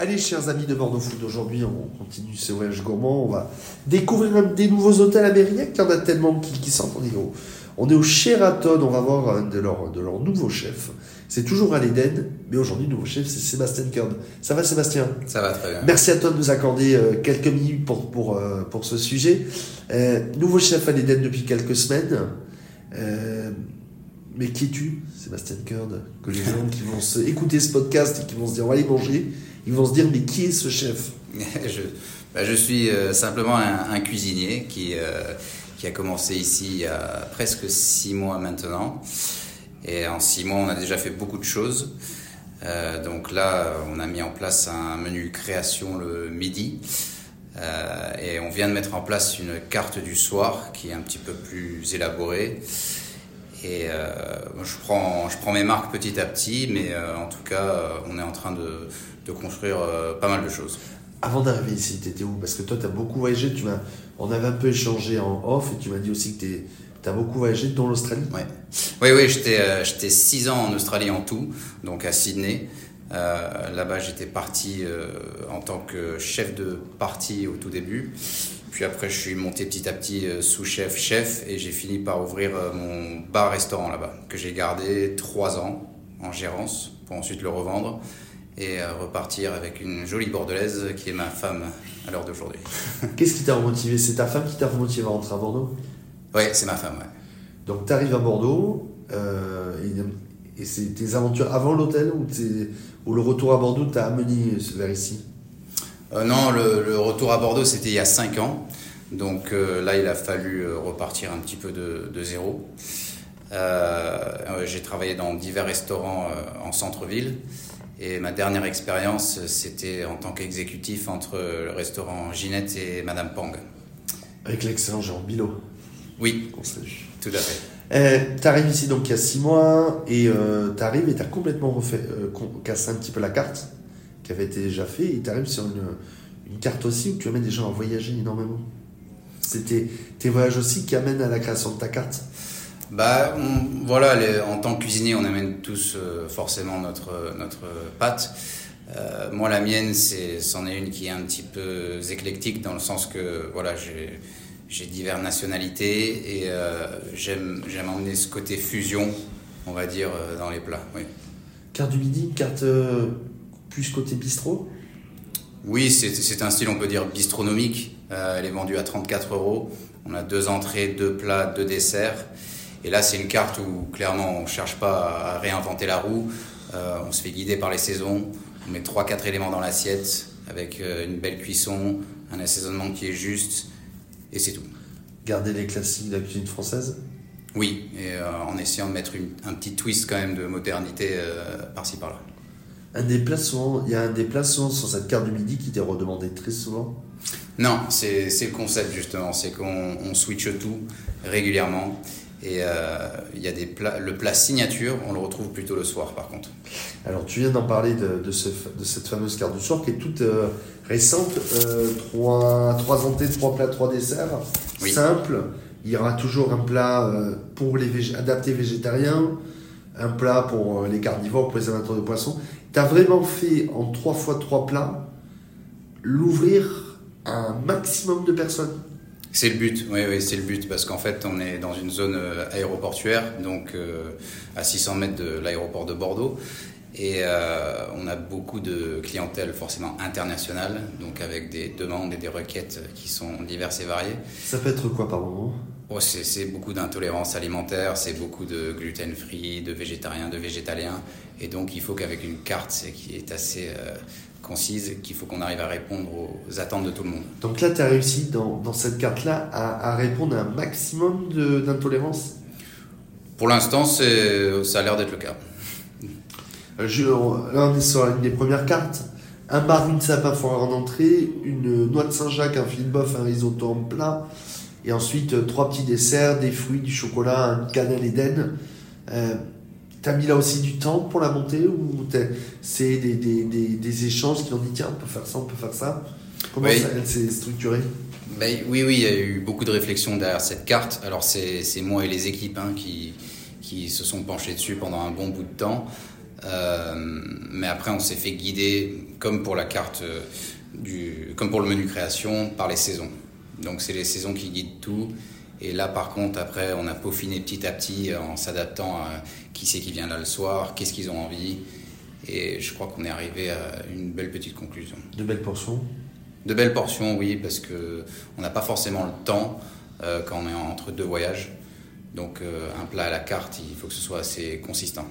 Allez, chers amis de Bordeaux Food, aujourd'hui on continue ce voyage gourmand. On va découvrir des nouveaux hôtels à Mérignac. Il y en a tellement qui, qui sortent. On est, au, on est au Sheraton. On va voir un de leurs de leur nouveaux chefs. C'est toujours à l'Éden, mais aujourd'hui, le nouveau chef, c'est Sébastien Kern. Ça va, Sébastien? Ça va très bien. Merci à toi de nous accorder euh, quelques minutes pour, pour, euh, pour ce sujet. Euh, nouveau chef à l'Éden depuis quelques semaines. Mais qui es-tu, Sébastien Kern Que les gens qui vont écouter ce podcast et qui vont se dire, on va aller manger, ils vont se dire, mais qui est ce chef? Je, bah, je suis euh, simplement un, cuisinier qui, euh, qui a commencé ici il y a presque six mois maintenant. Et en six mois, on a déjà fait beaucoup de choses. Euh, donc là, on a mis en place un menu création le midi. Et on vient de mettre en place une carte du soir qui est un petit peu plus élaborée. Et euh, je, prends, je prends mes marques petit à petit, mais euh, en tout cas, on est en train de, de construire euh, pas mal de choses. Avant d'arriver ici, tu étais où? Parce que toi, tu as beaucoup voyagé. Tu m'as, on avait un peu échangé en off et tu m'as dit aussi que tu as beaucoup voyagé dans l'Australie. Ouais. Oui, oui, j'étais, euh, j'étais six ans en Australie en tout, donc à Sydney. Euh, là-bas, j'étais parti euh, en tant que chef de parti au tout début. Puis après, je suis monté petit à petit euh, sous-chef, chef, et j'ai fini par ouvrir euh, mon bar-restaurant là-bas, que j'ai gardé trois ans en gérance, pour ensuite le revendre et euh, repartir avec une jolie bordelaise qui est ma femme à l'heure d'aujourd'hui. Qu'est-ce qui t'a remotivé? C'est ta femme qui t'a remotivé à rentrer à Bordeaux? Oui, c'est ma femme, ouais. Donc tu arrives à Bordeaux, euh, et, et c'est tes aventures avant l'hôtel ou, ou, le retour à Bordeaux t'a amené vers ici? Euh, Non, le, le, retour à Bordeaux c'était il y a 5 ans. Donc euh, là, il a fallu euh, repartir un petit peu de, de zéro. J'ai travaillé dans divers restaurants en centre-ville. Et ma dernière expérience, c'était en tant qu'exécutif entre le restaurant Ginette et Madame Pang. Avec l'excellent Jean Bilot. Oui, tout à fait. Euh, tu arrives ici donc il y a six mois et euh, tu arrives et tu as complètement refait, euh, cassé un petit peu la carte qui avait été déjà fait et tu arrives sur une, une, carte aussi où tu amènes des gens à voyager énormément. C'était tes voyages aussi qui amènent à la création de ta carte bah, on, voilà, les, en tant que cuisinier, on amène tous euh, forcément notre, notre pâte. Euh, moi, la mienne, c'en est, une qui est un petit peu éclectique dans le sens que voilà, j'ai j'ai diverses nationalités et euh, j'aime emmener ce côté fusion, on va dire, dans les plats. Oui. Carte du midi, carte plus côté bistrot Oui, c'est un style, on peut dire, bistronomique. elle est vendue à 34 euros. On a deux entrées, deux plats, deux desserts. Et là, c'est une carte où clairement on ne cherche pas à réinventer la roue. on se fait guider par les saisons. On met 3-4 éléments dans l'assiette avec une belle cuisson, un assaisonnement qui est juste et c'est tout. Garder les classiques de la cuisine française? Oui, et euh, en essayant de mettre une, un petit twist quand même de modernité euh, par-ci par-là. Un déplacement, il y a un déplacement sur cette carte du midi qui t'est redemandé très souvent Non, c'est le concept justement, c'est qu'on on switch tout régulièrement. Et euh, il y a des plats, le plat signature, on le retrouve plutôt le soir par contre. Alors tu viens d'en parler de, de, ce, de, cette fameuse carte du soir qui est toute euh, récente, euh, trois, trois entrées, trois plats, trois desserts, oui. simple. Il y aura toujours un plat euh, pour les adapté végétariens, un plat pour les carnivores, pour les amateurs de poissons. Tu as vraiment fait en trois fois trois plats l'ouvrir à un maximum de personnes. C'est le but, oui, oui c'est le but, parce qu'en fait, on est dans une zone aéroportuaire, donc euh, à 600 mètres de l'aéroport de Bordeaux, et euh, on a beaucoup de clientèle forcément internationale, donc avec des demandes et des requêtes qui sont diverses et variées. Ça peut être quoi par moment? Oh, C'est beaucoup d'intolérance alimentaire, c'est beaucoup de gluten-free, de végétarien, de végétalien, et donc il faut qu'avec une carte qui est assez... Euh, concise qu'il faut qu'on arrive à répondre aux attentes de tout le monde. Donc là, tu as réussi dans, dans cette carte-là à, à, répondre à un maximum d'intolérance? Pour l'instant, ça a l'air d'être le cas. Je, là, on est sur une des premières cartes. Un bar, une sapin en entrée, une noix de Saint-Jacques, un filet de bœuf, un risotto en plat, et ensuite euh, trois petits desserts, des fruits, du chocolat, une cannelle Éden. Euh, T'as mis là aussi du temps pour la monter ou c'est des, des, des, des, échanges qui ont dit tiens on peut faire ça, on peut faire ça Comment oui. ça, s'est structurée? Ben, Oui, oui, il y a eu beaucoup de réflexions derrière cette carte. Alors c'est moi et les équipes hein, qui, qui se sont penchés dessus pendant un bon bout de temps. mais après, on s'est fait guider, comme pour la carte, du, comme pour le menu création, par les saisons. Donc c'est les saisons qui guident tout. Et là, par contre, après, on a peaufiné petit à petit en s'adaptant à qui c'est qui vient là le soir, qu'est-ce qu'ils ont envie. Et je crois qu'on est arrivé à une belle petite conclusion. De belles portions? De belles portions, oui, parce qu'on n'a pas forcément le temps euh, quand on est entre deux voyages. Donc euh, un plat à la carte, il faut que ce soit assez consistant.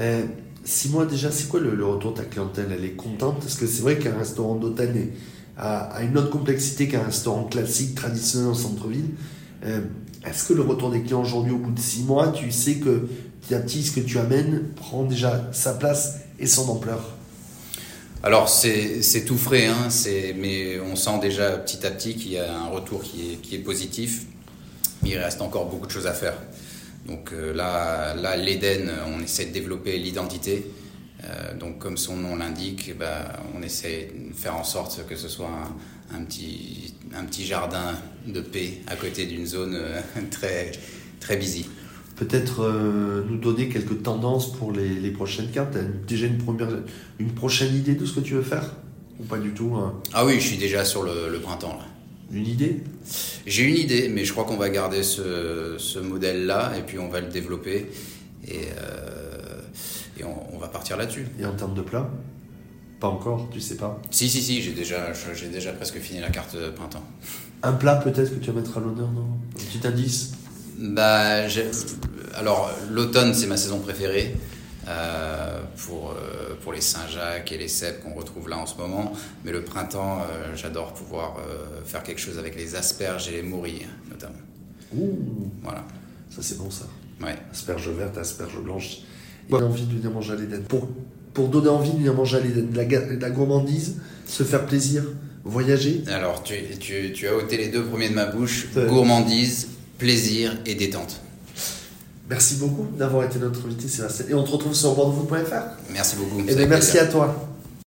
Euh, six mois déjà, c'est quoi le, retour de ta clientèle? Elle est contente? Parce que c'est vrai qu'un restaurant a, une autre complexité qu'un restaurant classique, traditionnel en centre-ville. Euh, est-ce que le retour des clients aujourd'hui, au bout de six mois, tu sais que petit à petit, ce que tu amènes prend déjà sa place et son ampleur? Alors c'est tout frais, hein, mais on sent déjà petit à petit qu'il y a un retour qui est, qui est positif. Il reste encore beaucoup de choses à faire. Donc euh, là, là l'Éden, on essaie de développer l'identité. Euh, donc comme son nom l'indique, eh ben, on essaie de faire en sorte que ce soit un, petit, un petit jardin de paix à côté d'une zone euh, très, très busy. Peut-être nous donner quelques tendances pour les, les prochaines cartes. déjà une, première, une prochaine idée de ce que tu veux faire? Ou pas du tout hein? Ah oui, je suis déjà sur le, le printemps. Là. Une idée? J'ai une idée, mais je crois qu'on va garder ce, ce modèle-là et puis on va le développer et, euh, et on, va partir là-dessus. Et en termes de plat Pas encore, tu sais pas Si, si, si, j'ai déjà, j'ai déjà presque fini la carte printemps. Un plat peut-être que tu vas mettre à l'honneur, non Un petit indice bah, Alors, l'automne, c'est ma saison préférée. Euh, pour, euh, pour les Saint-Jacques et les cèpes qu'on retrouve là en ce moment. Mais le printemps, euh, j'adore pouvoir faire quelque chose avec les asperges et les morilles, notamment. Ouh Voilà. Ça, c'est bon, ça. Ouais. Asperges vertes, asperges blanches. A envie de venir manger à l'Éden. Pour, pour donner envie de venir manger à l'Éden, de la, la gourmandise, se faire plaisir, voyager. Alors, tu, tu, tu, as ôté les deux premiers de ma bouche gourmandise, plaisir et détente. Merci beaucoup d'avoir été notre invité, Sébastien. Et on te retrouve sur bordeaux.fr. Merci beaucoup. Et eh bien, merci à toi.